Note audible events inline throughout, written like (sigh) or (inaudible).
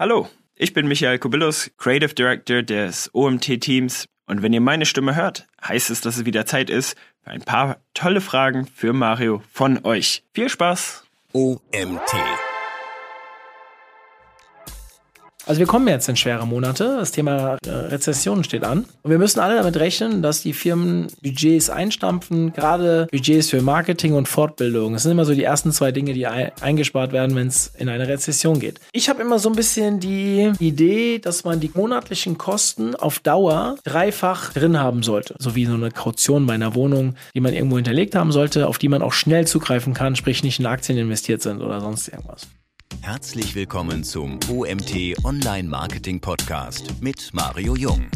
Hallo, ich bin Michael Kubilus, Creative Director des OMT-Teams und wenn ihr meine Stimme hört, heißt es, dass es wieder Zeit ist für ein paar tolle Fragen für Mario von euch. Viel Spaß! OMT. Also wir kommen jetzt in schwere Monate. Das Thema äh, Rezession steht an. Und wir müssen alle damit rechnen, dass die Firmen Budgets einstampfen, gerade Budgets für Marketing und Fortbildung. Das sind immer so die ersten zwei Dinge, die eingespart werden, wenn es in eine Rezession geht. Ich habe immer so ein bisschen die Idee, dass man die monatlichen Kosten auf Dauer dreifach drin haben sollte. So wie so eine Kaution bei einer Wohnung, die man irgendwo hinterlegt haben sollte, auf die man auch schnell zugreifen kann, sprich nicht in Aktien investiert sind oder sonst irgendwas. Herzlich willkommen zum OMT Online Marketing Podcast mit Mario Jung.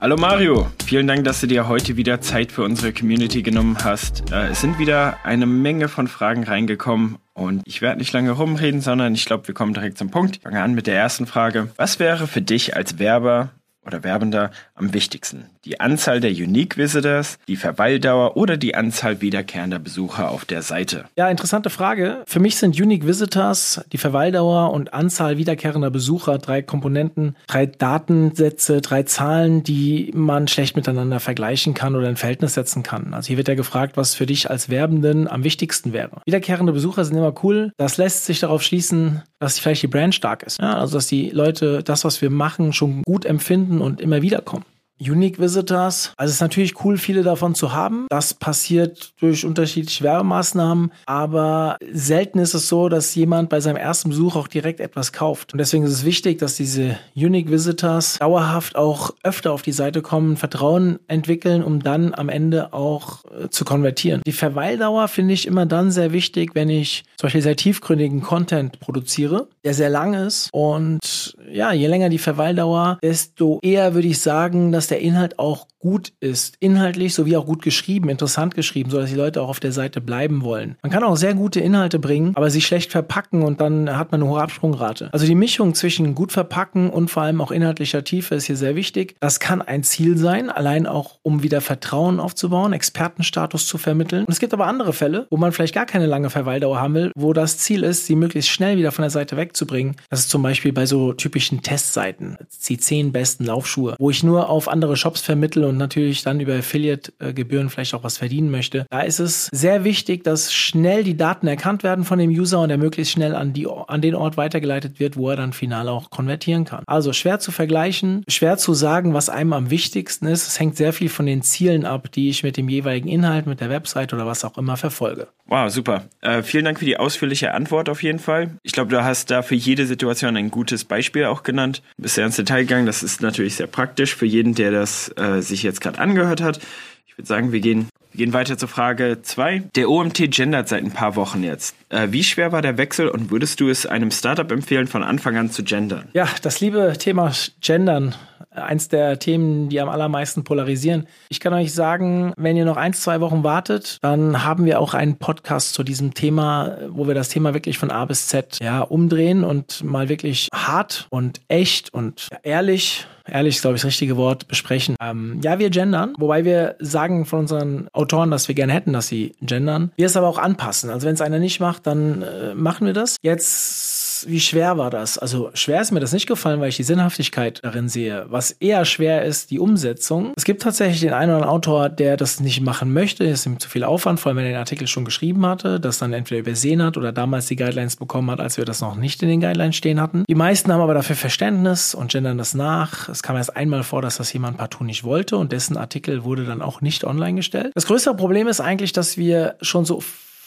Hallo Mario, vielen Dank, dass du dir heute wieder Zeit für unsere Community genommen hast. Äh, es sind wieder eine Menge von Fragen reingekommen und ich werde nicht lange rumreden, sondern ich glaube, wir kommen direkt zum Punkt. Fangen an mit der ersten Frage. Was wäre für dich als Werber oder Werbender am wichtigsten? Die Anzahl der Unique Visitors, die Verweildauer oder die Anzahl wiederkehrender Besucher auf der Seite? Ja, interessante Frage. Für mich sind Unique Visitors, die Verweildauer und Anzahl wiederkehrender Besucher drei Komponenten, drei Datensätze, drei Zahlen, die man schlecht miteinander vergleichen kann oder in Verhältnis setzen kann. Also hier wird ja gefragt, was für dich als Werbenden am wichtigsten wäre. Wiederkehrende Besucher sind immer cool. Das lässt sich darauf schließen, dass vielleicht die Brand stark ist. Ja, also dass die Leute das, was wir machen, schon gut empfinden und immer wieder kommen. Unique Visitors. Also es ist natürlich cool, viele davon zu haben. Das passiert durch unterschiedliche Werbemaßnahmen, aber selten ist es so, dass jemand bei seinem ersten Besuch auch direkt etwas kauft. Und deswegen ist es wichtig, dass diese Unique Visitors dauerhaft auch öfter auf die Seite kommen, Vertrauen entwickeln, um dann am Ende auch äh, zu konvertieren. Die Verweildauer finde ich immer dann sehr wichtig, wenn ich Beispiel sehr tiefgründigen Content produziere, der sehr lang ist. Und ja, je länger die Verweildauer, desto eher würde ich sagen, dass der Inhalt auch gut ist, inhaltlich sowie auch gut geschrieben, interessant geschrieben, so dass die Leute auch auf der Seite bleiben wollen. Man kann auch sehr gute Inhalte bringen, aber sie schlecht verpacken und dann hat man eine hohe Absprungrate. Also die Mischung zwischen gut verpacken und vor allem auch inhaltlicher Tiefe ist hier sehr wichtig. Das kann ein Ziel sein, allein auch um wieder Vertrauen aufzubauen, Expertenstatus zu vermitteln. Und es gibt aber andere Fälle, wo man vielleicht gar keine lange Verweildauer haben will, wo das Ziel ist, sie möglichst schnell wieder von der Seite wegzubringen. Das ist zum Beispiel bei so typischen Testseiten, die zehn besten Laufschuhe, wo ich nur auf andere Shops vermittle und natürlich dann über Affiliate-Gebühren vielleicht auch was verdienen möchte. Da ist es sehr wichtig, dass schnell die Daten erkannt werden von dem User und er möglichst schnell an, die, an den Ort weitergeleitet wird, wo er dann final auch konvertieren kann. Also schwer zu vergleichen, schwer zu sagen, was einem am wichtigsten ist. Es hängt sehr viel von den Zielen ab, die ich mit dem jeweiligen Inhalt, mit der Website oder was auch immer verfolge. Wow, super. Äh, vielen Dank für die ausführliche Antwort auf jeden Fall. Ich glaube, du hast da für jede Situation ein gutes Beispiel auch genannt. Bist sehr ins Detail gegangen. Das ist natürlich sehr praktisch für jeden, der das äh, sich jetzt gerade angehört hat. Ich würde sagen, wir gehen, wir gehen weiter zur Frage 2. Der OMT gendert seit ein paar Wochen jetzt. Äh, wie schwer war der Wechsel und würdest du es einem Startup empfehlen, von Anfang an zu gendern? Ja, das liebe Thema Gendern eins der Themen, die am allermeisten polarisieren. Ich kann euch sagen, wenn ihr noch ein, zwei Wochen wartet, dann haben wir auch einen Podcast zu diesem Thema, wo wir das Thema wirklich von A bis Z ja, umdrehen und mal wirklich hart und echt und ehrlich ehrlich glaube ich, das richtige Wort, besprechen. Ähm, ja, wir gendern, wobei wir sagen von unseren Autoren, dass wir gerne hätten, dass sie gendern. Wir es aber auch anpassen. Also wenn es einer nicht macht, dann äh, machen wir das. Jetzt wie schwer war das? Also schwer ist mir das nicht gefallen, weil ich die Sinnhaftigkeit darin sehe. Was eher schwer ist, die Umsetzung. Es gibt tatsächlich den einen oder anderen Autor, der das nicht machen möchte. Es ist ihm zu viel Aufwand, vor allem wenn er den Artikel schon geschrieben hatte, das dann entweder übersehen hat oder damals die Guidelines bekommen hat, als wir das noch nicht in den Guidelines stehen hatten. Die meisten haben aber dafür Verständnis und gendern das nach. Es kam erst einmal vor, dass das jemand partout nicht wollte und dessen Artikel wurde dann auch nicht online gestellt. Das größere Problem ist eigentlich, dass wir schon so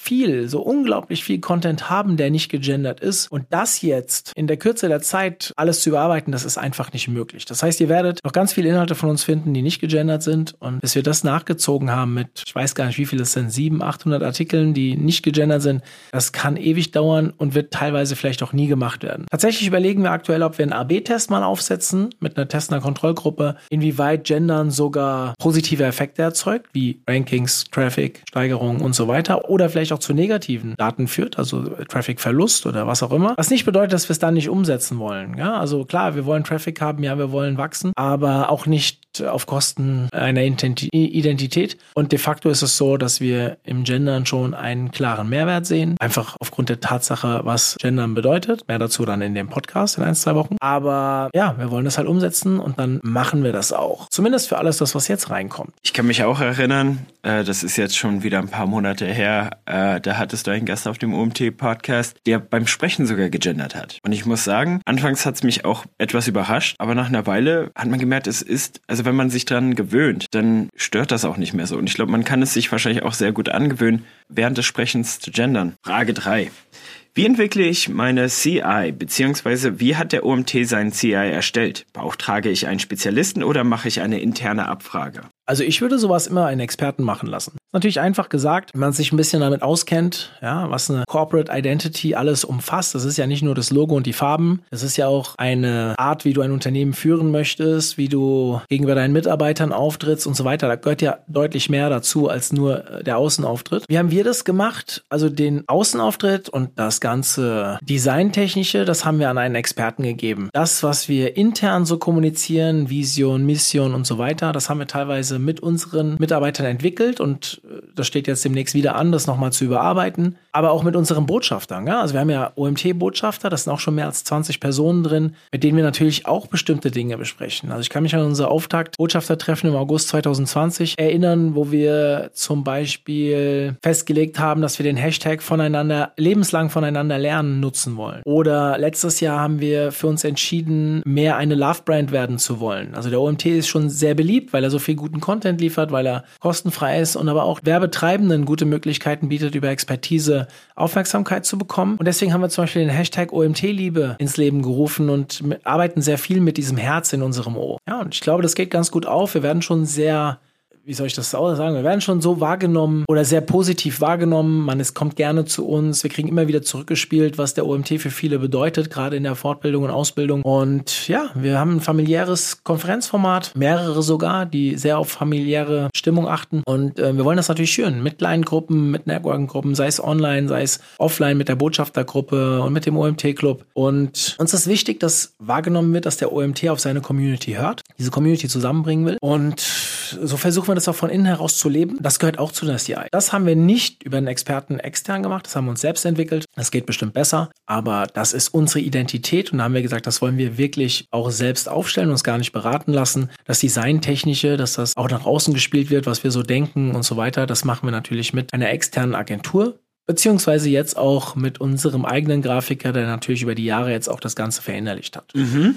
viel, so unglaublich viel Content haben, der nicht gegendert ist. Und das jetzt in der Kürze der Zeit alles zu überarbeiten, das ist einfach nicht möglich. Das heißt, ihr werdet noch ganz viele Inhalte von uns finden, die nicht gegendert sind. Und bis wir das nachgezogen haben mit, ich weiß gar nicht, wie viele es sind, 700, 800 Artikeln, die nicht gegendert sind, das kann ewig dauern und wird teilweise vielleicht auch nie gemacht werden. Tatsächlich überlegen wir aktuell, ob wir einen AB-Test mal aufsetzen mit einer Testner Kontrollgruppe, inwieweit Gendern sogar positive Effekte erzeugt, wie Rankings, Traffic, Steigerungen und so weiter. Oder vielleicht auch auch zu negativen Daten führt, also Traffic-Verlust oder was auch immer. Was nicht bedeutet, dass wir es dann nicht umsetzen wollen. Ja, also klar, wir wollen Traffic haben, ja, wir wollen wachsen, aber auch nicht auf Kosten einer Identität. Und de facto ist es so, dass wir im Gendern schon einen klaren Mehrwert sehen. Einfach aufgrund der Tatsache, was Gendern bedeutet. Mehr dazu dann in dem Podcast in ein, zwei Wochen. Aber ja, wir wollen das halt umsetzen und dann machen wir das auch. Zumindest für alles das, was jetzt reinkommt. Ich kann mich auch erinnern, äh, das ist jetzt schon wieder ein paar Monate her, da hattest du einen Gast auf dem OMT-Podcast, der beim Sprechen sogar gegendert hat. Und ich muss sagen, anfangs hat es mich auch etwas überrascht, aber nach einer Weile hat man gemerkt, es ist, also wenn man sich dran gewöhnt, dann stört das auch nicht mehr so. Und ich glaube, man kann es sich wahrscheinlich auch sehr gut angewöhnen, während des Sprechens zu gendern. Frage 3. Wie entwickle ich meine CI, beziehungsweise wie hat der OMT seinen CI erstellt? Beauftrage ich einen Spezialisten oder mache ich eine interne Abfrage? Also ich würde sowas immer einen Experten machen lassen. Natürlich einfach gesagt, wenn man sich ein bisschen damit auskennt, ja, was eine Corporate Identity alles umfasst. Das ist ja nicht nur das Logo und die Farben. Das ist ja auch eine Art, wie du ein Unternehmen führen möchtest, wie du gegenüber deinen Mitarbeitern auftrittst und so weiter. Da gehört ja deutlich mehr dazu als nur äh, der Außenauftritt. Wie haben wir das gemacht? Also den Außenauftritt und das ganze Designtechnische, das haben wir an einen Experten gegeben. Das, was wir intern so kommunizieren, Vision, Mission und so weiter, das haben wir teilweise mit unseren Mitarbeitern entwickelt und äh, das steht jetzt demnächst wieder an, das nochmal zu überarbeiten. Aber auch mit unseren Botschaftern. Ja? Also wir haben ja OMT-Botschafter, das sind auch schon mehr als 20 Personen drin, mit denen wir natürlich auch bestimmte Dinge besprechen. Also ich kann mich an unser Auftakt-Botschaftertreffen im August 2020 erinnern, wo wir zum Beispiel festgelegt haben, dass wir den Hashtag voneinander, lebenslang voneinander lernen nutzen wollen. Oder letztes Jahr haben wir für uns entschieden, mehr eine Love-Brand werden zu wollen. Also der OMT ist schon sehr beliebt, weil er so viel guten Content liefert, weil er kostenfrei ist und aber auch Werbetreibenden gute Möglichkeiten bietet, über Expertise Aufmerksamkeit zu bekommen. Und deswegen haben wir zum Beispiel den Hashtag OMT-Liebe ins Leben gerufen und arbeiten sehr viel mit diesem Herz in unserem O. Ja, und ich glaube, das geht ganz gut auf. Wir werden schon sehr wie soll ich das sagen? Wir werden schon so wahrgenommen oder sehr positiv wahrgenommen. Man es kommt gerne zu uns. Wir kriegen immer wieder zurückgespielt, was der OMT für viele bedeutet, gerade in der Fortbildung und Ausbildung. Und ja, wir haben ein familiäres Konferenzformat, mehrere sogar, die sehr auf familiäre Stimmung achten. Und äh, wir wollen das natürlich schüren mit kleinen Gruppen, mit Networking-Gruppen, sei es online, sei es offline mit der Botschaftergruppe und mit dem OMT-Club. Und uns ist wichtig, dass wahrgenommen wird, dass der OMT auf seine Community hört, diese Community zusammenbringen will. Und so versuchen wir das auch von innen heraus zu leben. Das gehört auch zu der CI. Das haben wir nicht über einen Experten extern gemacht, das haben wir uns selbst entwickelt. Das geht bestimmt besser, aber das ist unsere Identität und da haben wir gesagt, das wollen wir wirklich auch selbst aufstellen, uns gar nicht beraten lassen. Das Designtechnische, dass das auch nach außen gespielt wird, was wir so denken und so weiter, das machen wir natürlich mit einer externen Agentur, beziehungsweise jetzt auch mit unserem eigenen Grafiker, der natürlich über die Jahre jetzt auch das Ganze verinnerlicht hat. Mhm.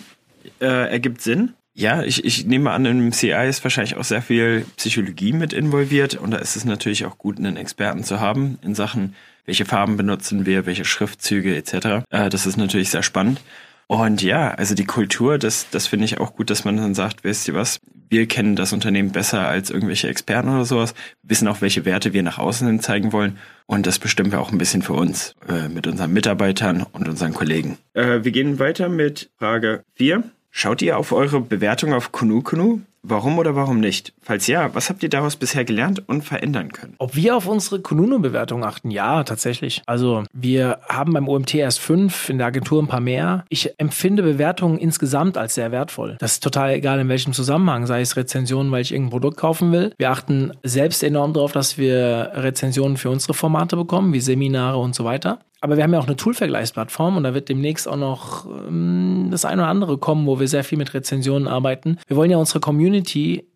Äh, ergibt Sinn. Ja, ich, ich nehme an, im CI ist wahrscheinlich auch sehr viel Psychologie mit involviert und da ist es natürlich auch gut, einen Experten zu haben in Sachen, welche Farben benutzen wir, welche Schriftzüge etc. Äh, das ist natürlich sehr spannend. Und ja, also die Kultur, das, das finde ich auch gut, dass man dann sagt, wisst ihr was, wir kennen das Unternehmen besser als irgendwelche Experten oder sowas, wissen auch, welche Werte wir nach außen hin zeigen wollen und das bestimmen wir auch ein bisschen für uns, äh, mit unseren Mitarbeitern und unseren Kollegen. Äh, wir gehen weiter mit Frage 4. Schaut ihr auf eure Bewertung auf Kunukunu? Warum oder warum nicht? Falls ja, was habt ihr daraus bisher gelernt und verändern können? Ob wir auf unsere Kununu-Bewertung achten? Ja, tatsächlich. Also wir haben beim OMT erst fünf, in der Agentur ein paar mehr. Ich empfinde Bewertungen insgesamt als sehr wertvoll. Das ist total egal, in welchem Zusammenhang, sei es Rezensionen, weil ich irgendein Produkt kaufen will. Wir achten selbst enorm darauf, dass wir Rezensionen für unsere Formate bekommen, wie Seminare und so weiter. Aber wir haben ja auch eine Tool-Vergleichsplattform und da wird demnächst auch noch ähm, das eine oder andere kommen, wo wir sehr viel mit Rezensionen arbeiten. Wir wollen ja unsere Community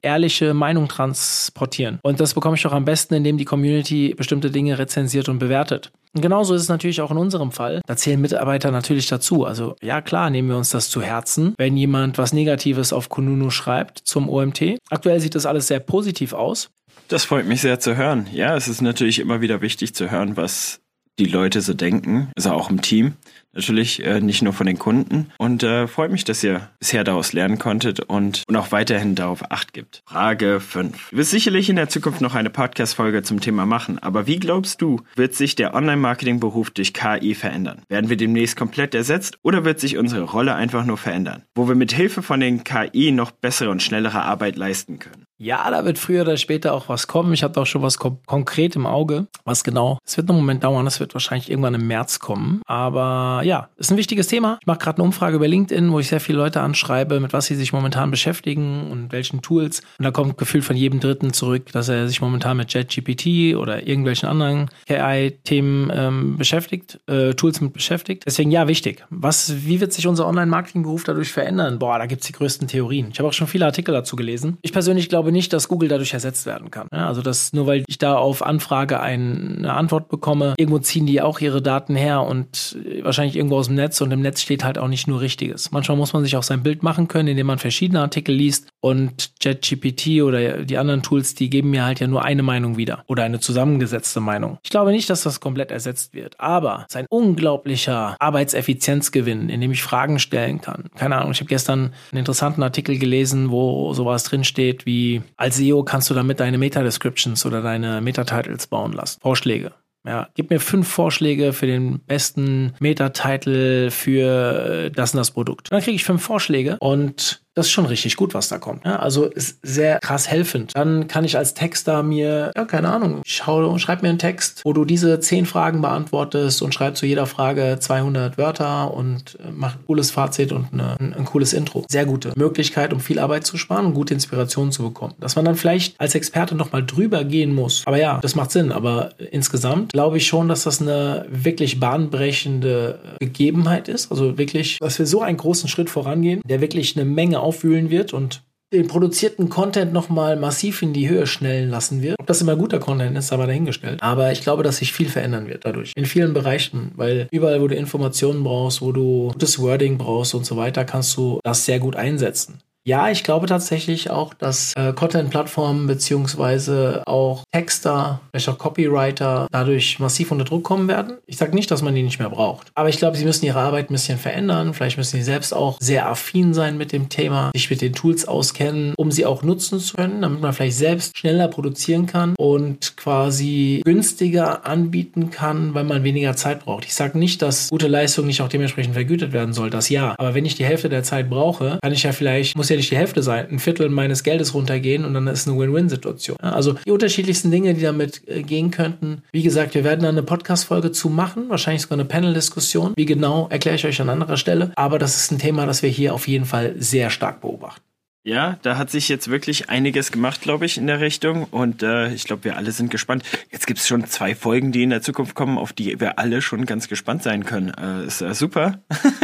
ehrliche Meinung transportieren. Und das bekomme ich doch am besten, indem die Community bestimmte Dinge rezensiert und bewertet. Und genauso ist es natürlich auch in unserem Fall. Da zählen Mitarbeiter natürlich dazu. Also ja, klar, nehmen wir uns das zu Herzen, wenn jemand was Negatives auf Kununu schreibt zum OMT. Aktuell sieht das alles sehr positiv aus. Das freut mich sehr zu hören. Ja, es ist natürlich immer wieder wichtig zu hören, was die Leute so denken, also auch im Team. Natürlich äh, nicht nur von den Kunden. Und äh, freut mich, dass ihr bisher daraus lernen konntet und, und auch weiterhin darauf Acht gibt. Frage 5. Du wirst sicherlich in der Zukunft noch eine Podcast-Folge zum Thema machen, aber wie glaubst du, wird sich der Online-Marketing-Beruf durch KI verändern? Werden wir demnächst komplett ersetzt oder wird sich unsere Rolle einfach nur verändern? Wo wir mit Hilfe von den KI noch bessere und schnellere Arbeit leisten können. Ja, da wird früher oder später auch was kommen. Ich habe auch schon was konkret im Auge. Was genau? Es wird einen Moment dauern. Das wird wahrscheinlich irgendwann im März kommen. Aber ja, ist ein wichtiges Thema. Ich mache gerade eine Umfrage über LinkedIn, wo ich sehr viele Leute anschreibe, mit was sie sich momentan beschäftigen und welchen Tools. Und da kommt Gefühl von jedem Dritten zurück, dass er sich momentan mit JetGPT oder irgendwelchen anderen AI-Themen ähm, beschäftigt, äh, Tools mit beschäftigt. Deswegen ja, wichtig. Was, wie wird sich unser Online-Marketing-Beruf dadurch verändern? Boah, da gibt's die größten Theorien. Ich habe auch schon viele Artikel dazu gelesen. Ich persönlich glaube nicht, dass Google dadurch ersetzt werden kann. Ja, also dass nur weil ich da auf Anfrage eine Antwort bekomme, irgendwo ziehen die auch ihre Daten her und wahrscheinlich irgendwo aus dem Netz und im Netz steht halt auch nicht nur Richtiges. Manchmal muss man sich auch sein Bild machen können, indem man verschiedene Artikel liest und JetGPT oder die anderen Tools, die geben mir halt ja nur eine Meinung wieder oder eine zusammengesetzte Meinung. Ich glaube nicht, dass das komplett ersetzt wird, aber es ist ein unglaublicher Arbeitseffizienzgewinn, indem ich Fragen stellen kann. Keine Ahnung, ich habe gestern einen interessanten Artikel gelesen, wo sowas drin steht wie als SEO kannst du damit deine Meta-Descriptions oder deine Meta-Titles bauen lassen. Vorschläge. Ja, gib mir fünf Vorschläge für den besten Meta-Title für das und das Produkt. Dann kriege ich fünf Vorschläge und das ist schon richtig gut, was da kommt. Ja, also ist sehr krass helfend. Dann kann ich als Texter mir, ja, keine Ahnung, schau und schreib mir einen Text, wo du diese zehn Fragen beantwortest und schreib zu jeder Frage 200 Wörter und äh, mach ein cooles Fazit und eine, ein, ein, cooles Intro. Sehr gute Möglichkeit, um viel Arbeit zu sparen und gute Inspiration zu bekommen. Dass man dann vielleicht als Experte nochmal drüber gehen muss. Aber ja, das macht Sinn. Aber insgesamt glaube ich schon, dass das eine wirklich bahnbrechende Gegebenheit ist. Also wirklich, dass wir so einen großen Schritt vorangehen, der wirklich eine Menge aufwühlen wird und den produzierten Content nochmal massiv in die Höhe schnellen lassen wird. Ob das immer guter Content ist, aber dahingestellt. Aber ich glaube, dass sich viel verändern wird dadurch. In vielen Bereichen, weil überall, wo du Informationen brauchst, wo du gutes Wording brauchst und so weiter, kannst du das sehr gut einsetzen. Ja, ich glaube tatsächlich auch, dass äh, Content-Plattformen beziehungsweise auch Texter, vielleicht auch Copywriter dadurch massiv unter Druck kommen werden. Ich sage nicht, dass man die nicht mehr braucht. Aber ich glaube, sie müssen ihre Arbeit ein bisschen verändern. Vielleicht müssen sie selbst auch sehr affin sein mit dem Thema, sich mit den Tools auskennen, um sie auch nutzen zu können, damit man vielleicht selbst schneller produzieren kann und quasi günstiger anbieten kann, weil man weniger Zeit braucht. Ich sage nicht, dass gute Leistung nicht auch dementsprechend vergütet werden soll. Das ja. Aber wenn ich die Hälfte der Zeit brauche, kann ich ja vielleicht, muss ja ja nicht die Hälfte sein, ein Viertel meines Geldes runtergehen und dann ist eine Win-Win-Situation. Also die unterschiedlichsten Dinge, die damit äh, gehen könnten. Wie gesagt, wir werden da eine Podcast-Folge zu machen, wahrscheinlich sogar eine Panel-Diskussion. Wie genau, erkläre ich euch an anderer Stelle. Aber das ist ein Thema, das wir hier auf jeden Fall sehr stark beobachten. Ja, da hat sich jetzt wirklich einiges gemacht, glaube ich, in der Richtung. Und äh, ich glaube, wir alle sind gespannt. Jetzt gibt es schon zwei Folgen, die in der Zukunft kommen, auf die wir alle schon ganz gespannt sein können. Äh, ist äh, super.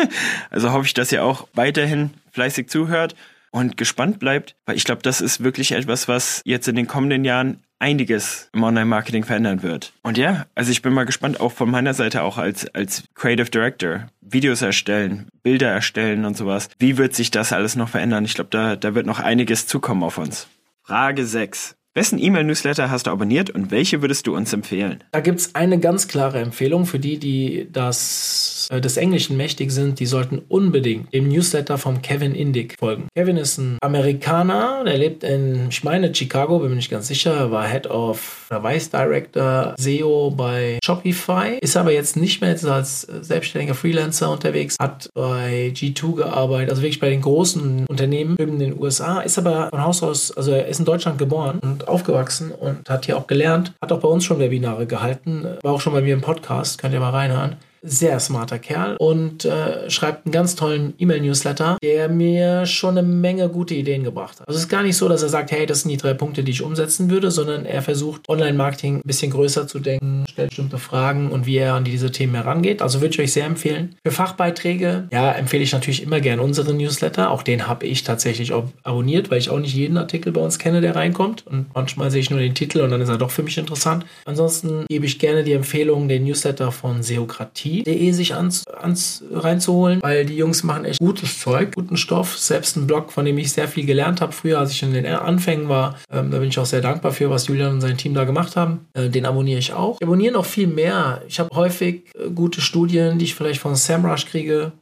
(laughs) also hoffe ich, dass ihr auch weiterhin fleißig zuhört und gespannt bleibt, weil ich glaube, das ist wirklich etwas, was jetzt in den kommenden Jahren einiges im Online-Marketing verändern wird. Und ja, also ich bin mal gespannt, auch von meiner Seite auch als, als Creative Director, Videos erstellen, Bilder erstellen und sowas. Wie wird sich das alles noch verändern? Ich glaube, da, da wird noch einiges zukommen auf uns. Frage 6. Wessen E-Mail-Newsletter hast du abonniert und welche würdest du uns empfehlen? Da gibt es eine ganz klare Empfehlung für die, die das, äh, des Englischen mächtig sind. Die sollten unbedingt dem Newsletter vom Kevin Indig folgen. Kevin ist ein Amerikaner, der lebt in, ich meine, Chicago, bin mir nicht ganz sicher. Er war Head of, oder Vice Director SEO bei Shopify, ist aber jetzt nicht mehr jetzt als selbstständiger Freelancer unterwegs, hat bei G2 gearbeitet, also wirklich bei den großen Unternehmen in den USA, ist aber von Haus aus, also er ist in Deutschland geboren und aufgewachsen und hat hier auch gelernt, hat auch bei uns schon Webinare gehalten, war auch schon bei mir im Podcast, könnt ihr mal reinhören sehr smarter Kerl und äh, schreibt einen ganz tollen E-Mail-Newsletter, der mir schon eine Menge gute Ideen gebracht hat. Also es ist gar nicht so, dass er sagt, hey, das sind die drei Punkte, die ich umsetzen würde, sondern er versucht, Online-Marketing ein bisschen größer zu denken, stellt bestimmte Fragen und wie er an diese Themen herangeht. Also würde ich euch sehr empfehlen. Für Fachbeiträge, ja, empfehle ich natürlich immer gern unseren Newsletter. Auch den habe ich tatsächlich abonniert, weil ich auch nicht jeden Artikel bei uns kenne, der reinkommt. Und manchmal sehe ich nur den Titel und dann ist er doch für mich interessant. Ansonsten gebe ich gerne die Empfehlung, den Newsletter von Seokratie omt.de sich ans, ans reinzuholen, weil die Jungs machen echt gutes Zeug, guten Stoff. Selbst ein Blog, von dem ich sehr viel gelernt habe früher, als ich in den Anfängen war. Ähm, da bin ich auch sehr dankbar für, was Julian und sein Team da gemacht haben. Äh, den abonniere ich auch. Ich abonniere noch viel mehr. Ich habe häufig äh, gute Studien, die ich vielleicht von SEMrush kriege.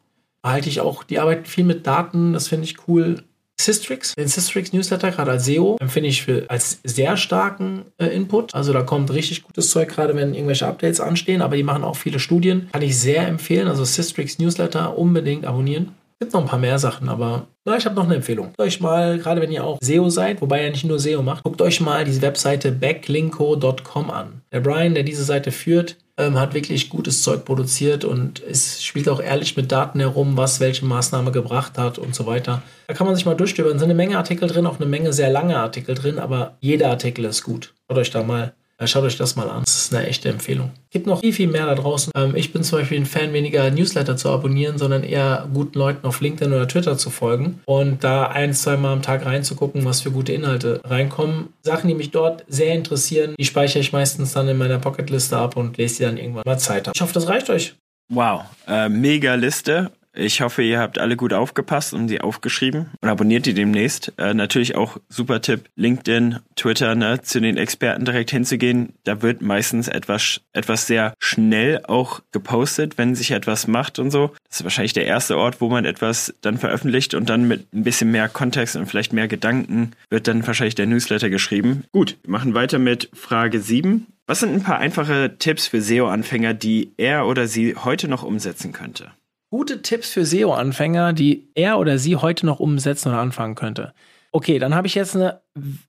Halte ich auch, die arbeiten viel mit Daten, das finde ich cool. Systrix, den Systrix Newsletter, gerade als SEO, empfinde ich für, als sehr starken äh, Input. Also da kommt richtig gutes Zeug, gerade wenn irgendwelche Updates anstehen, aber die machen auch viele Studien. Kann ich sehr empfehlen. Also Systrix Newsletter unbedingt abonnieren. Gibt noch ein paar mehr Sachen, aber na, ich habe noch eine Empfehlung. Guckt euch mal, gerade wenn ihr auch SEO seid, wobei er nicht nur SEO macht, guckt euch mal diese Webseite backlinko.com an. Der Brian, der diese Seite führt, ähm, hat wirklich gutes Zeug produziert und es spielt auch ehrlich mit Daten herum, was welche Maßnahme gebracht hat und so weiter. Da kann man sich mal durchstöbern. Es sind eine Menge Artikel drin, auch eine Menge sehr lange Artikel drin, aber jeder Artikel ist gut. Schaut euch da mal Schaut euch das mal an. Das ist eine echte Empfehlung. Es gibt noch viel, viel mehr da draußen. Ähm, ich bin zum Beispiel ein Fan, weniger Newsletter zu abonnieren, sondern eher guten Leuten auf LinkedIn oder Twitter zu folgen und da ein, zwei Mal am Tag reinzugucken, was für gute Inhalte reinkommen. Sachen, die mich dort sehr interessieren, die speichere ich meistens dann in meiner Pocketliste ab und lese die dann irgendwann mal Zeit habe. Ich hoffe, das reicht euch. Wow, äh, mega Liste. Ich hoffe, ihr habt alle gut aufgepasst und sie aufgeschrieben und abonniert die demnächst. Äh, natürlich auch super Tipp, LinkedIn, Twitter, ne, zu den Experten direkt hinzugehen. Da wird meistens etwas, etwas sehr schnell auch gepostet, wenn sich etwas macht und so. Das ist wahrscheinlich der erste Ort, wo man etwas dann veröffentlicht und dann mit ein bisschen mehr Kontext und vielleicht mehr Gedanken wird dann wahrscheinlich der Newsletter geschrieben. Gut, wir machen weiter mit Frage 7. Was sind ein paar einfache Tipps für SEO-Anfänger, die er oder sie heute noch umsetzen könnte? Gute Tipps für SEO-Anfänger, die er oder sie heute noch umsetzen oder anfangen könnte. Okay, dann habe ich jetzt eine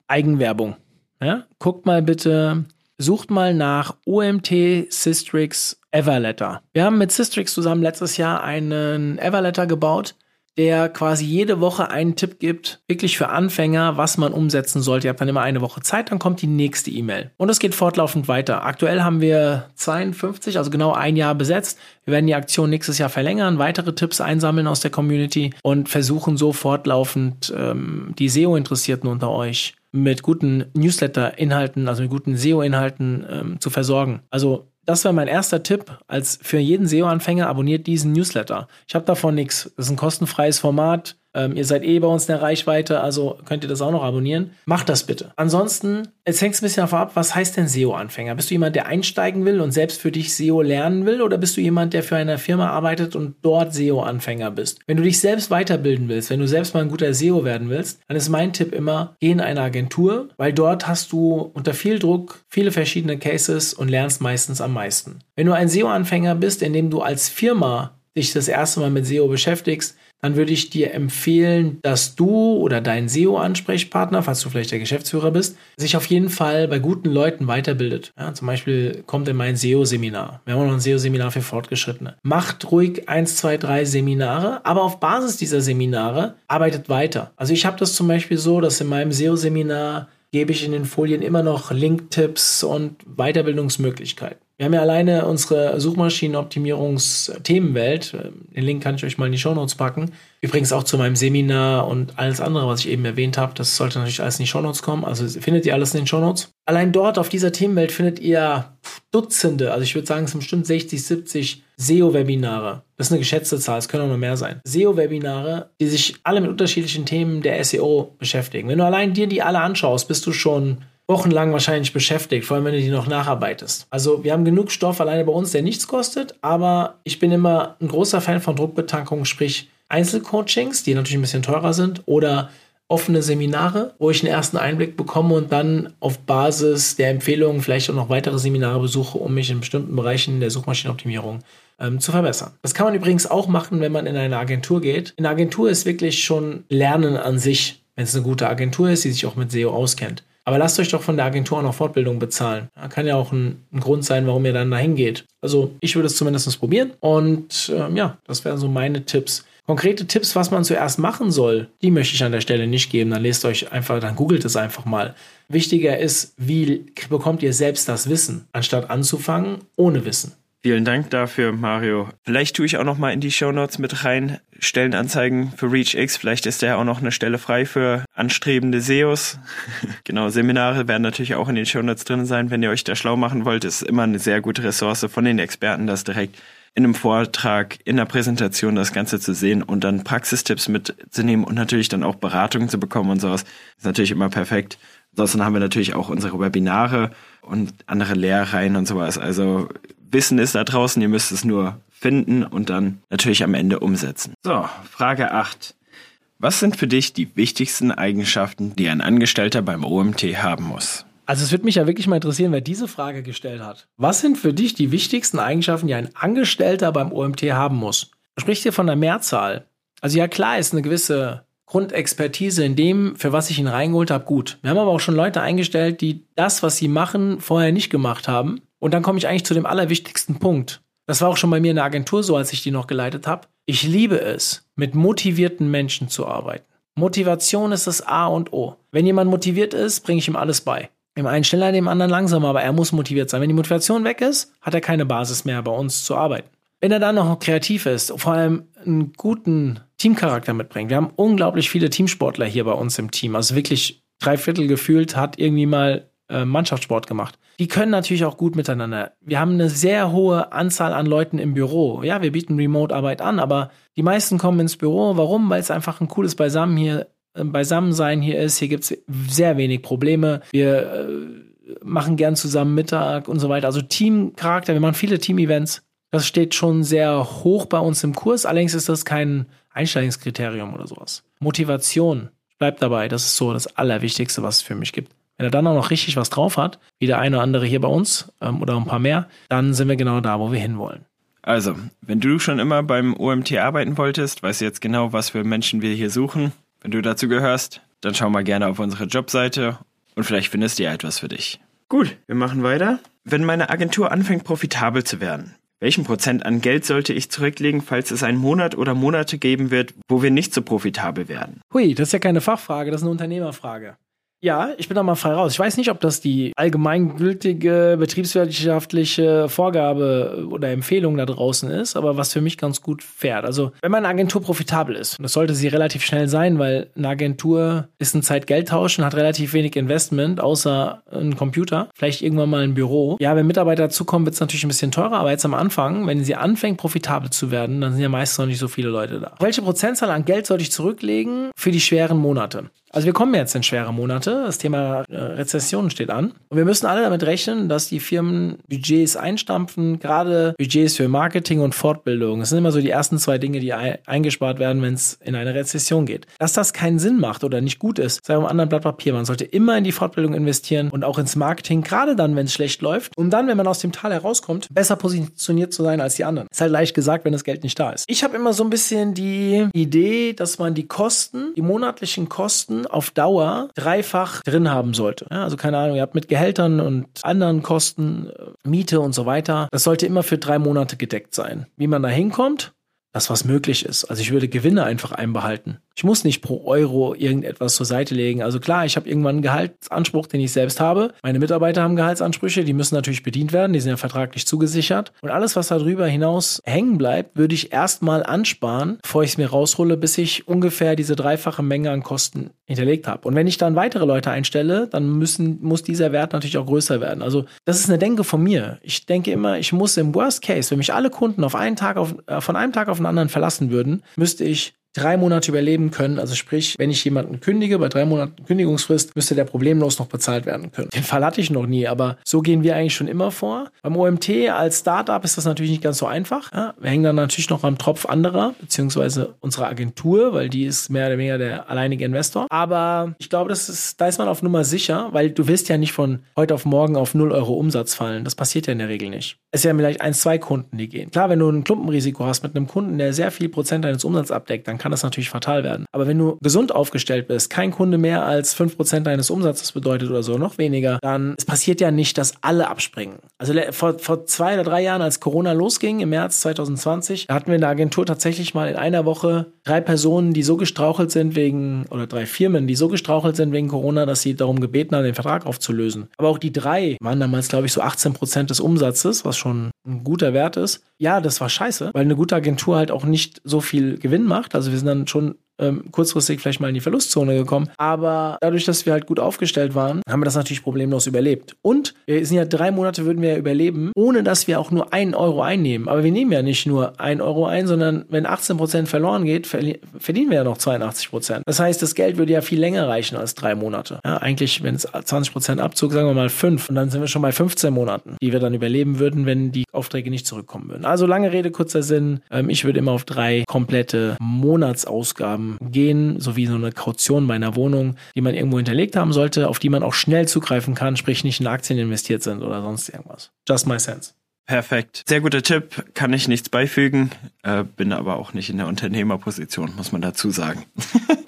Eigenwerbung. Ja? Guckt mal bitte, sucht mal nach OMT Systrix Everletter. Wir haben mit Systrix zusammen letztes Jahr einen Everletter gebaut der quasi jede Woche einen Tipp gibt, wirklich für Anfänger, was man umsetzen sollte. Ihr habt dann immer eine Woche Zeit, dann kommt die nächste E-Mail. Und es geht fortlaufend weiter. Aktuell haben wir 52, also genau ein Jahr besetzt. Wir werden die Aktion nächstes Jahr verlängern, weitere Tipps einsammeln aus der Community und versuchen so fortlaufend ähm, die SEO-Interessierten unter euch mit guten Newsletter-Inhalten, also mit guten SEO-Inhalten ähm, zu versorgen. Also das wäre mein erster Tipp. Als für jeden SEO-Anfänger abonniert diesen Newsletter. Ich habe davon nichts. Das ist ein kostenfreies Format. Ähm, ihr seid eh bei uns in der Reichweite, also könnt ihr das auch noch abonnieren. Macht das bitte. Ansonsten, jetzt hängt es ein bisschen davon ab, was heißt denn SEO-Anfänger? Bist du jemand, der einsteigen will und selbst für dich SEO lernen will oder bist du jemand, der für eine Firma arbeitet und dort SEO-Anfänger bist? Wenn du dich selbst weiterbilden willst, wenn du selbst mal ein guter SEO werden willst, dann ist mein Tipp immer, geh in eine Agentur, weil dort hast du unter viel Druck viele verschiedene Cases und lernst meistens am meisten. Wenn du ein SEO-Anfänger bist, in dem du als Firma dich das erste Mal mit SEO beschäftigst, dann würde ich dir empfehlen, dass du oder dein SEO-Ansprechpartner, falls du vielleicht der Geschäftsführer bist, sich auf jeden Fall bei guten Leuten weiterbildet. Ja, zum Beispiel kommt in mein SEO-Seminar. Wir haben auch noch ein SEO-Seminar für Fortgeschrittene. Macht ruhig eins, zwei, drei Seminare, aber auf Basis dieser Seminare arbeitet weiter. Also ich habe das zum Beispiel so, dass in meinem SEO-Seminar gebe ich in den Folien immer noch Link-Tipps und Weiterbildungsmöglichkeiten. Wir haben ja alleine unsere Suchmaschinenoptimierungsthemenwelt. Den Link kann ich euch mal in die Shownotes packen. Übrigens auch zu meinem Seminar und alles andere, was ich eben erwähnt habe. Das sollte natürlich alles in die Shownotes kommen. Also findet ihr alles in den Shownotes. Allein dort auf dieser Themenwelt findet ihr Dutzende, also ich würde sagen, es sind bestimmt 60, 70 SEO-Webinare. Das ist eine geschätzte Zahl, es können auch noch mehr sein. SEO-Webinare, die sich alle mit unterschiedlichen Themen der SEO beschäftigen. Wenn du allein dir die alle anschaust, bist du schon wochenlang wahrscheinlich beschäftigt, vor allem wenn du die noch nacharbeitest. Also wir haben genug Stoff alleine bei uns, der nichts kostet, aber ich bin immer ein großer Fan von Druckbetankung, sprich Einzelcoachings, die natürlich ein bisschen teurer sind, oder offene Seminare, wo ich einen ersten Einblick bekomme und dann auf Basis der Empfehlungen vielleicht auch noch weitere Seminare besuche, um mich in bestimmten Bereichen der Suchmaschinenoptimierung ähm, zu verbessern. Das kann man übrigens auch machen, wenn man in eine Agentur geht. In der Agentur ist wirklich schon Lernen an sich, wenn es eine gute Agentur ist, die sich auch mit SEO auskennt. Aber lasst euch doch von der Agentur auch noch Fortbildung bezahlen. Ja, kann ja auch ein, ein, Grund sein, warum ihr dann dahin geht. Also ich würde es zumindest probieren. Und ähm, ja, das wären so meine Tipps. Konkrete Tipps, was man zuerst machen soll, die möchte ich an der Stelle nicht geben. Dann lest euch einfach, dann googelt es einfach mal. Wichtiger ist, wie bekommt ihr selbst das Wissen, anstatt anzufangen ohne Wissen. Vielen Dank dafür, Mario. Vielleicht tue ich auch noch mal in die Show Notes mit rein Stellenanzeigen für ReachX. Vielleicht ist da auch noch eine Stelle frei für anstrebende SEOs. (laughs) genau, Seminare werden natürlich auch in den Show Notes drin sein, wenn ihr euch da schlau machen wollt. Ist immer eine sehr gute Ressource von den Experten, das direkt in einem Vortrag, in einer Präsentation das Ganze zu sehen und dann Praxistipps mitzunehmen und natürlich dann auch Beratungen zu bekommen und sowas, ist natürlich immer perfekt. Ansonsten haben wir natürlich auch unsere Webinare und andere Lehrreihen und sowas. Also Wissen ist da draußen, ihr müsst es nur finden und dann natürlich am Ende umsetzen. So, Frage 8. Was sind für dich die wichtigsten Eigenschaften, die ein Angestellter beim OMT haben muss? Also es würde mich ja wirklich mal interessieren, wer diese Frage gestellt hat. Was sind für dich die wichtigsten Eigenschaften, die ein Angestellter beim OMT haben muss? Spricht ihr von der Mehrzahl? Also ja klar ist eine gewisse Grundexpertise in dem, für was ich ihn reingeholt habe, gut. Wir haben aber auch schon Leute eingestellt, die das, was sie machen, vorher nicht gemacht haben. Und dann komme ich eigentlich zu dem allerwichtigsten Punkt. Das war auch schon bei mir in der Agentur so, als ich die noch geleitet habe. Ich liebe es, mit motivierten Menschen zu arbeiten. Motivation ist das A und O. Wenn jemand motiviert ist, bringe ich ihm alles bei. Dem einen schneller, dem anderen langsamer, aber er muss motiviert sein. Wenn die Motivation weg ist, hat er keine Basis mehr, bei uns zu arbeiten. Wenn er dann noch kreativ ist, vor allem einen guten Teamcharakter mitbringt. Wir haben unglaublich viele Teamsportler hier bei uns im Team. Also wirklich drei Viertel gefühlt hat irgendwie mal äh, Mannschaftssport gemacht. Die können natürlich auch gut miteinander. Wir haben eine sehr hohe Anzahl an Leuten im Büro. Ja, wir bieten Remote-Arbeit an, aber die meisten kommen ins Büro. Warum? Weil es einfach ein cooles Beisammen hier äh, Beisammensein hier ist. Hier gibt es sehr wenig Probleme. Wir äh, machen gern zusammen Mittag und so weiter. Also Teamcharakter, wir machen viele Team-Events. Das steht schon sehr hoch bei uns im Kurs. Allerdings ist das kein Einstellungskriterium oder sowas. Motivation bleibt dabei. Das ist so das Allerwichtigste, was es für mich gibt. Wenn er dann auch noch richtig was drauf hat, wie der eine oder andere hier bei uns ähm, oder ein paar mehr, dann sind wir genau da, wo wir hinwollen. Also, wenn du schon immer beim OMT arbeiten wolltest, weißt du jetzt genau, was für Menschen wir hier suchen. Wenn du dazu gehörst, dann schau mal gerne auf unsere Jobseite und vielleicht findest du ja etwas für dich. Gut, wir machen weiter. Wenn meine Agentur anfängt, profitabel zu werden, welchen Prozent an Geld sollte ich zurücklegen, falls es einen Monat oder Monate geben wird, wo wir nicht so profitabel werden? Hui, das ist ja keine Fachfrage, das ist eine Unternehmerfrage. Ja, ich bin da mal frei raus. Ich weiß nicht, ob das die allgemeingültige betriebswirtschaftliche Vorgabe oder Empfehlung da draußen ist, aber was für mich ganz gut fährt. Also, wenn meine Agentur profitabel ist, das sollte sie relativ schnell sein, weil eine Agentur ist ein Zeit-Geld-Tausch und hat relativ wenig Investment, außer ein Computer, vielleicht irgendwann mal ein Büro. Ja, wenn Mitarbeiter dazukommen, wird es natürlich ein bisschen teurer, aber jetzt am Anfang, wenn sie anfängt, profitabel zu werden, dann sind ja meistens noch nicht so viele Leute da. Welche Prozentzahl an Geld sollte ich zurücklegen für die schweren Monate? Also wir kommen jetzt in schwere Monate. Das Thema äh, Rezession steht an. Und wir müssen alle damit rechnen, dass die Firmen Budgets einstampfen, gerade Budgets für Marketing und Fortbildung. Das sind immer so die ersten zwei Dinge, die eingespart werden, wenn es in eine Rezession geht. Dass das keinen Sinn macht oder nicht gut ist, sei auf einem anderen Blatt Papier. Man sollte immer in die Fortbildung investieren und auch ins Marketing, gerade dann, wenn es schlecht läuft, um dann, wenn man aus dem Tal herauskommt, besser positioniert zu sein als die anderen. Ist halt leicht gesagt, wenn das Geld nicht da ist. Ich habe immer so ein bisschen die Idee, dass man die Kosten, die monatlichen Kosten auf Dauer dreifach drin haben sollte. Ja, also keine Ahnung, ihr habt mit Gehältern und anderen Kosten, äh, Miete und so weiter, das sollte immer für drei Monate gedeckt sein. Wie man da hinkommt, das was möglich ist. Also ich würde Gewinne einfach einbehalten. Ich muss nicht pro Euro irgendetwas zur Seite legen. Also klar, ich habe irgendwann einen Gehaltsanspruch, den ich selbst habe. Meine Mitarbeiter haben Gehaltsansprüche, die müssen natürlich bedient werden, die sind ja vertraglich zugesichert. Und alles, was darüber hinaus hängen bleibt, würde ich erstmal ansparen, bevor ich es mir raushole, bis ich ungefähr diese dreifache Menge an Kosten hinterlegt habe. Und wenn ich dann weitere Leute einstelle, dann müssen, muss dieser Wert natürlich auch größer werden. Also das ist eine Denke von mir. Ich denke immer, ich muss im Worst Case, wenn mich alle Kunden auf einen Tag auf, äh, von einem Tag auf den anderen verlassen würden, müsste ich drei Monate überleben können. Also sprich, wenn ich jemanden kündige, bei drei Monaten Kündigungsfrist, müsste der problemlos noch bezahlt werden können. Den Fall hatte ich noch nie, aber so gehen wir eigentlich schon immer vor. Beim OMT als Startup ist das natürlich nicht ganz so einfach. Ja, wir hängen dann natürlich noch am Tropf anderer, beziehungsweise unserer Agentur, weil die ist mehr oder weniger der alleinige Investor. Aber ich glaube, das ist, da ist man auf Nummer sicher, weil du willst ja nicht von heute auf morgen auf 0 Euro Umsatz fallen. Das passiert ja in der Regel nicht. Es ja vielleicht ein, zwei Kunden, die gehen. Klar, wenn du ein Klumpenrisiko hast mit einem Kunden, der sehr viel Prozent deines Umsatzes abdeckt, dann kann das natürlich fatal werden. Aber wenn du gesund aufgestellt bist, kein Kunde mehr als 5% deines Umsatzes bedeutet oder so, noch weniger, dann es passiert ja nicht, dass alle abspringen. Also vor, vor zwei oder drei Jahren, als Corona losging, im März 2020, da hatten wir in der Agentur tatsächlich mal in einer Woche drei Personen, die so gestrauchelt sind wegen, oder drei Firmen, die so gestrauchelt sind wegen Corona, dass sie darum gebeten haben, den Vertrag aufzulösen. Aber auch die drei waren damals, glaube ich, so 18% des Umsatzes, was schon ein guter Wert ist. Ja, das war scheiße, weil eine gute Agentur halt auch nicht so viel Gewinn macht. Also wir sind dann schon ähm, kurzfristig vielleicht mal in die Verlustzone gekommen. Aber dadurch, dass wir halt gut aufgestellt waren, haben wir das natürlich problemlos überlebt. Und wir sind ja drei Monate würden wir ja überleben, ohne dass wir auch nur einen Euro einnehmen. Aber wir nehmen ja nicht nur einen Euro ein, sondern wenn 18 Prozent verloren geht, verdienen wir ja noch 82 Prozent. Das heißt, das Geld würde ja viel länger reichen als drei Monate. Ja, eigentlich, wenn es 20 Prozent Abzug, sagen wir mal fünf, und dann sind wir schon bei 15 Monaten, die wir dann überleben würden, wenn die Aufträge nicht zurückkommen würden. Also lange Rede, kurzer Sinn. Ähm, ich würde immer auf drei komplette Monatsausgaben gehen, sowie so eine Kaution bei einer Wohnung, die man irgendwo hinterlegt haben sollte, auf die man auch schnell zugreifen kann, sprich nicht in Aktien investiert sind oder sonst irgendwas. Just my sense. Perfekt. Sehr guter Tipp, kann ich nichts beifügen, äh, bin aber auch nicht in der Unternehmerposition, muss man dazu sagen. (laughs)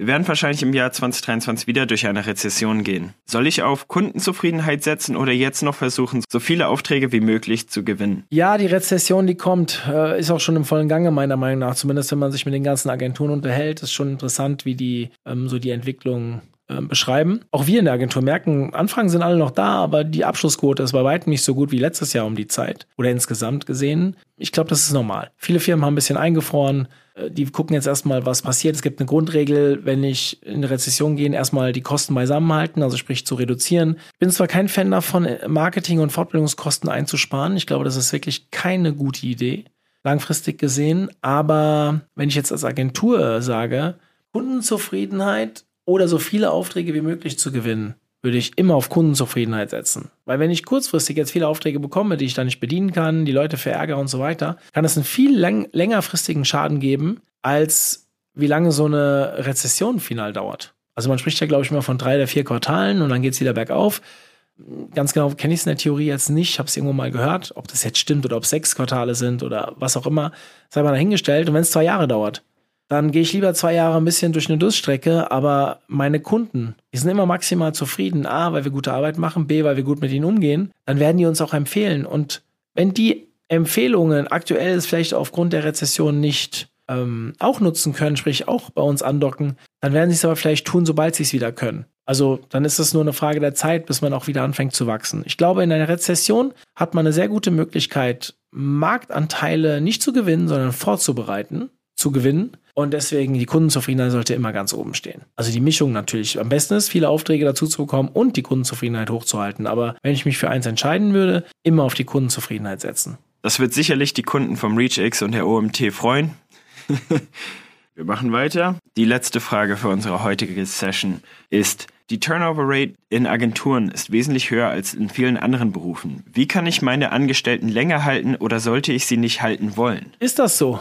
Wir werden wahrscheinlich im Jahr 2023 wieder durch eine Rezession gehen. Soll ich auf Kundenzufriedenheit setzen oder jetzt noch versuchen, so viele Aufträge wie möglich zu gewinnen? Ja, die Rezession, die kommt, äh, ist auch schon im vollen Gange meiner Meinung nach. Zumindest wenn man sich mit den ganzen Agenturen unterhält, ist schon interessant, wie die ähm, so die Entwicklung ähm, beschreiben. Auch wir in der Agentur merken, Anfragen sind alle noch da, aber die Abschlussquote ist bei weitem nicht so gut wie letztes Jahr um die Zeit oder insgesamt gesehen. Ich glaube, das ist normal. Viele Firmen haben ein bisschen eingefroren die gucken jetzt erstmal, was passiert. Es gibt eine Grundregel, wenn ich in eine Rezession gehe, erstmal die Kosten beisammen halten, also sprich zu reduzieren. Ich bin zwar kein Fan davon, Marketing- und Fortbildungskosten einzusparen. Ich glaube, das ist wirklich keine gute Idee, langfristig gesehen. Aber wenn ich jetzt als Agentur sage, Kundenzufriedenheit oder so viele Aufträge wie möglich zu gewinnen, würde ich immer auf Kundenzufriedenheit setzen. Weil wenn ich kurzfristig jetzt viele Aufträge bekomme, die ich dann nicht bedienen kann, die Leute verärgere und so weiter, kann es einen viel läng längerfristigen Schaden geben, als wie lange so eine Rezession final dauert. Also man spricht ja, glaube ich, immer von drei oder vier Quartalen und dann geht es wieder bergauf. Ganz genau kenne ich es in der Theorie jetzt nicht, habe es irgendwo mal gehört, ob das jetzt stimmt oder ob sechs Quartale sind oder was auch immer, sei mal dahingestellt. Und wenn es zwei Jahre dauert, dann gehe ich lieber zwei Jahre ein bisschen durch eine Durststrecke, aber meine Kunden, die sind immer maximal zufrieden. A, weil wir gute Arbeit machen, B, weil wir gut mit ihnen umgehen, dann werden die uns auch empfehlen. Und wenn die Empfehlungen aktuell ist vielleicht aufgrund der Rezession nicht ähm, auch nutzen können, sprich auch bei uns andocken, dann werden sie es aber vielleicht tun, sobald sie es wieder können. Also dann ist es nur eine Frage der Zeit, bis man auch wieder anfängt zu wachsen. Ich glaube, in einer Rezession hat man eine sehr gute Möglichkeit, Marktanteile nicht zu gewinnen, sondern vorzubereiten, zu gewinnen und deswegen die Kundenzufriedenheit sollte immer ganz oben stehen. Also die Mischung natürlich. Am besten ist, viele Aufträge dazu zu bekommen und die Kundenzufriedenheit hochzuhalten. Aber wenn ich mich für eins entscheiden würde, immer auf die Kundenzufriedenheit setzen. Das wird sicherlich die Kunden vom ReachX und der OMT freuen. (laughs) Wir machen weiter. Die letzte Frage für unsere heutige Session ist, die Turnover Rate in Agenturen ist wesentlich höher als in vielen anderen Berufen. Wie kann ich meine Angestellten länger halten oder sollte ich sie nicht halten wollen? Ist das so?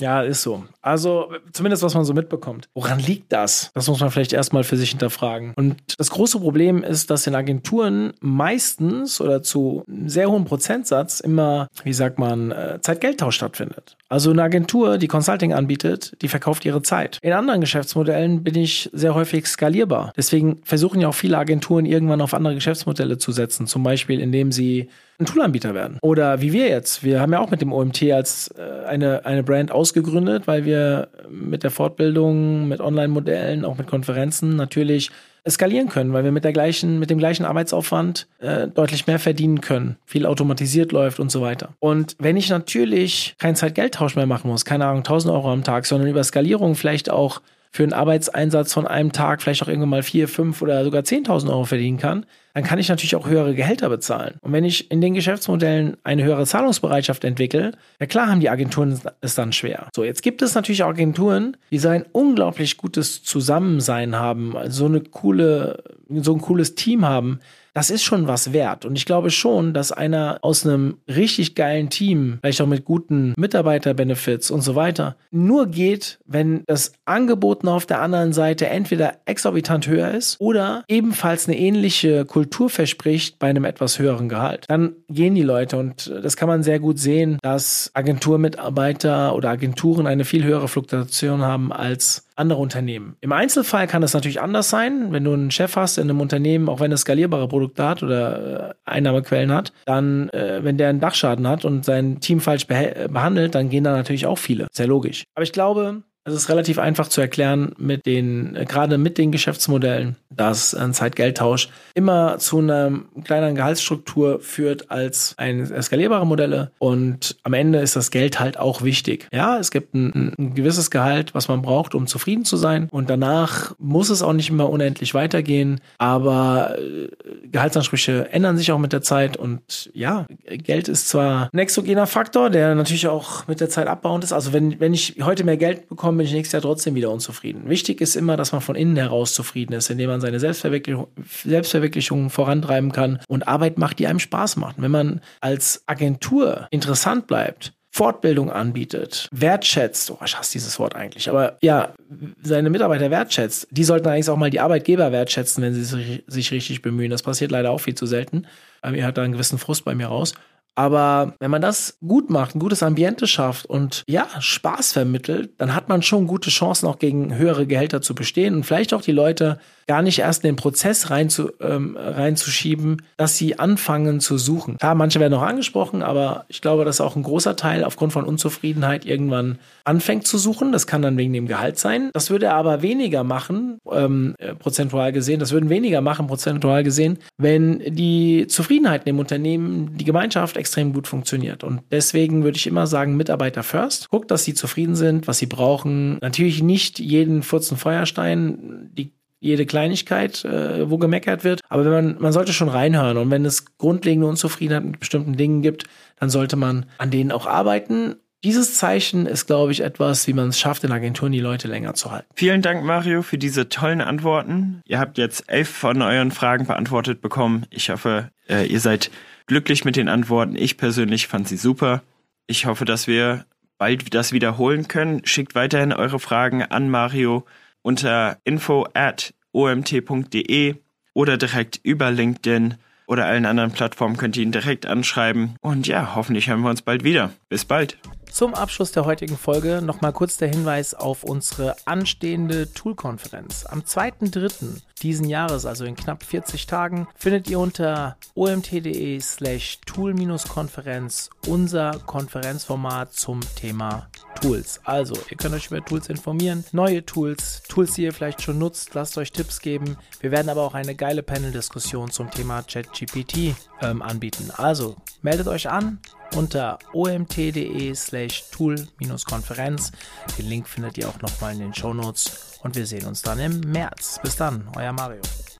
Ja, ist so. Also zumindest was man so mitbekommt. Woran liegt das? Das muss man vielleicht erstmal für sich hinterfragen. Und das große Problem ist, dass in Agenturen meistens oder zu einem sehr hohen Prozentsatz immer, wie sagt man, äh, Zeit-Geldtausch stattfindet. Also eine Agentur, die Consulting anbietet, die verkauft ihre Zeit. In anderen Geschäftsmodellen bin ich sehr häufig skalierbar. Deswegen versuchen ja auch viele Agenturen irgendwann auf andere Geschäftsmodelle zu setzen. Zum Beispiel, indem sie ein Toolanbieter werden. Oder wie wir jetzt. Wir haben ja auch mit dem OMT als äh, eine, eine Brand ausgegründet, weil wir mit der Fortbildung, mit Online-Modellen, auch mit Konferenzen natürlich skalieren können, weil wir mit der gleichen, mit dem gleichen Arbeitsaufwand äh, deutlich mehr verdienen können, viel automatisiert läuft und so weiter. Und wenn ich natürlich keinen Zeit-Geldtausch mehr machen muss, keine Ahnung, 1000 Euro am Tag, sondern über Skalierung vielleicht auch für einen Arbeitseinsatz von einem Tag vielleicht auch irgendwann mal vier, fünf oder sogar 10.000 Euro verdienen kann, dann kann ich natürlich auch höhere Gehälter bezahlen. Und wenn ich in den Geschäftsmodellen eine höhere Zahlungsbereitschaft entwickle, ja klar haben die Agenturen es dann schwer. So, jetzt gibt es natürlich auch Agenturen, die so ein unglaublich gutes Zusammensein haben, so eine coole, so ein cooles Team haben, das ist schon was wert. Und ich glaube schon, dass einer aus einem richtig geilen Team, vielleicht auch mit guten Mitarbeiterbenefits und so weiter, nur geht, wenn das Angebot auf der anderen Seite entweder exorbitant höher ist oder ebenfalls eine ähnliche Kultur verspricht bei einem etwas höheren Gehalt. Dann gehen die Leute und das kann man sehr gut sehen, dass Agenturmitarbeiter oder Agenturen eine viel höhere Fluktuation haben als andere Unternehmen. Im Einzelfall kann es natürlich anders sein. Wenn du einen Chef hast in einem Unternehmen, auch wenn es skalierbare Produkte hat oder äh, Einnahmequellen hat, dann, äh, wenn der einen Dachschaden hat und sein Team falsch behandelt, dann gehen da natürlich auch viele. Sehr logisch. Aber ich glaube, Es ist relativ einfach zu erklären mit den, äh, gerade mit den Geschäftsmodellen, dass ein Zeit-Geld-Tausch immer zu einer kleineren Gehaltsstruktur führt als ein eskalierbare Modelle. Und am Ende ist das Geld halt auch wichtig. Ja, es gibt ein, ein gewisses Gehalt, was man braucht, um zufrieden zu sein. Und danach muss es auch nicht immer unendlich weitergehen. Aber äh, Gehaltsansprüche ändern sich auch mit der Zeit. Und ja, Geld ist zwar ein exogener Faktor, der natürlich auch mit der Zeit abbauend ist. Also wenn, wenn ich heute mehr Geld bekomme, bin ich nächstes Jahr trotzdem wieder unzufrieden. Wichtig ist immer, dass man von innen heraus zufrieden ist, indem man seine Selbstverwirklichung, Selbstverwirklichung vorantreiben kann und Arbeit macht, die einem Spaß macht. wenn man als Agentur interessant bleibt, Fortbildung anbietet, wertschätzt, oh, ich hasse dieses Wort eigentlich, aber ja, seine Mitarbeiter wertschätzt, die sollten eigentlich auch mal die Arbeitgeber wertschätzen, wenn sie sich, richtig bemühen. Das passiert leider auch viel zu selten. Ähm, ihr hat da einen gewissen Frust bei mir raus. Aber wenn man das gut macht, ein gutes Ambiente schafft und ja, Spaß vermittelt, dann hat man schon gute Chancen, auch gegen höhere Gehälter zu bestehen und vielleicht auch die Leute gar nicht erst in den Prozess rein zu, ähm, reinzuschieben, dass sie anfangen zu suchen. Klar, manche werden noch angesprochen, aber ich glaube, dass auch ein großer Teil aufgrund von Unzufriedenheit irgendwann anfängt zu suchen. Das kann dann wegen dem Gehalt sein. Das würde aber weniger machen, ähm, äh, prozentual gesehen, das würden weniger machen, prozentual gesehen, wenn die Zufriedenheit im Unternehmen, die Gemeinschaft extrem gut funktioniert. Und deswegen würde ich immer sagen, Mitarbeiter first. Guckt, dass sie zufrieden sind, was sie brauchen. Natürlich nicht jeden Furzen Feuerstein. Die jede Kleinigkeit, äh, wo gemeckert wird. Aber wenn man, man sollte schon reinhören und wenn es grundlegende Unzufriedenheit mit bestimmten Dingen gibt, dann sollte man an denen auch arbeiten. Dieses Zeichen ist, glaube ich, etwas, wie man es schafft, in Agenturen die Leute länger zu halten. Vielen Dank, Mario, für diese tollen Antworten. Ihr habt jetzt elf von euren Fragen beantwortet bekommen. Ich hoffe, äh, ihr seid glücklich mit den Antworten. Ich persönlich fand sie super. Ich hoffe, dass wir bald das wiederholen können. Schickt weiterhin eure Fragen an Mario unter info at omt.de oder direkt über LinkedIn oder allen anderen Plattformen könnt ihr ihn direkt anschreiben. Und ja, hoffentlich hören wir uns bald wieder. Bis bald. Zum Abschluss der heutigen Folge nochmal kurz der Hinweis auf unsere anstehende Tool-Konferenz. Am 2.3. diesen Jahres, also in knapp 40 Tagen, findet ihr unter omt.de slash tool-konferenz unser Konferenzformat zum Thema Tools. Also, ihr könnt euch über Tools informieren, neue Tools, Tools, die ihr vielleicht schon nutzt, lasst euch Tipps geben. Wir werden aber auch eine geile Panel-Diskussion zum Thema ChatGPT ähm, anbieten. Also, meldet euch an unter omt.de slash tool-konferenz. Den Link findet ihr auch nochmal in den Show Notes und wir sehen uns dann im März. Bis dann, euer Mario.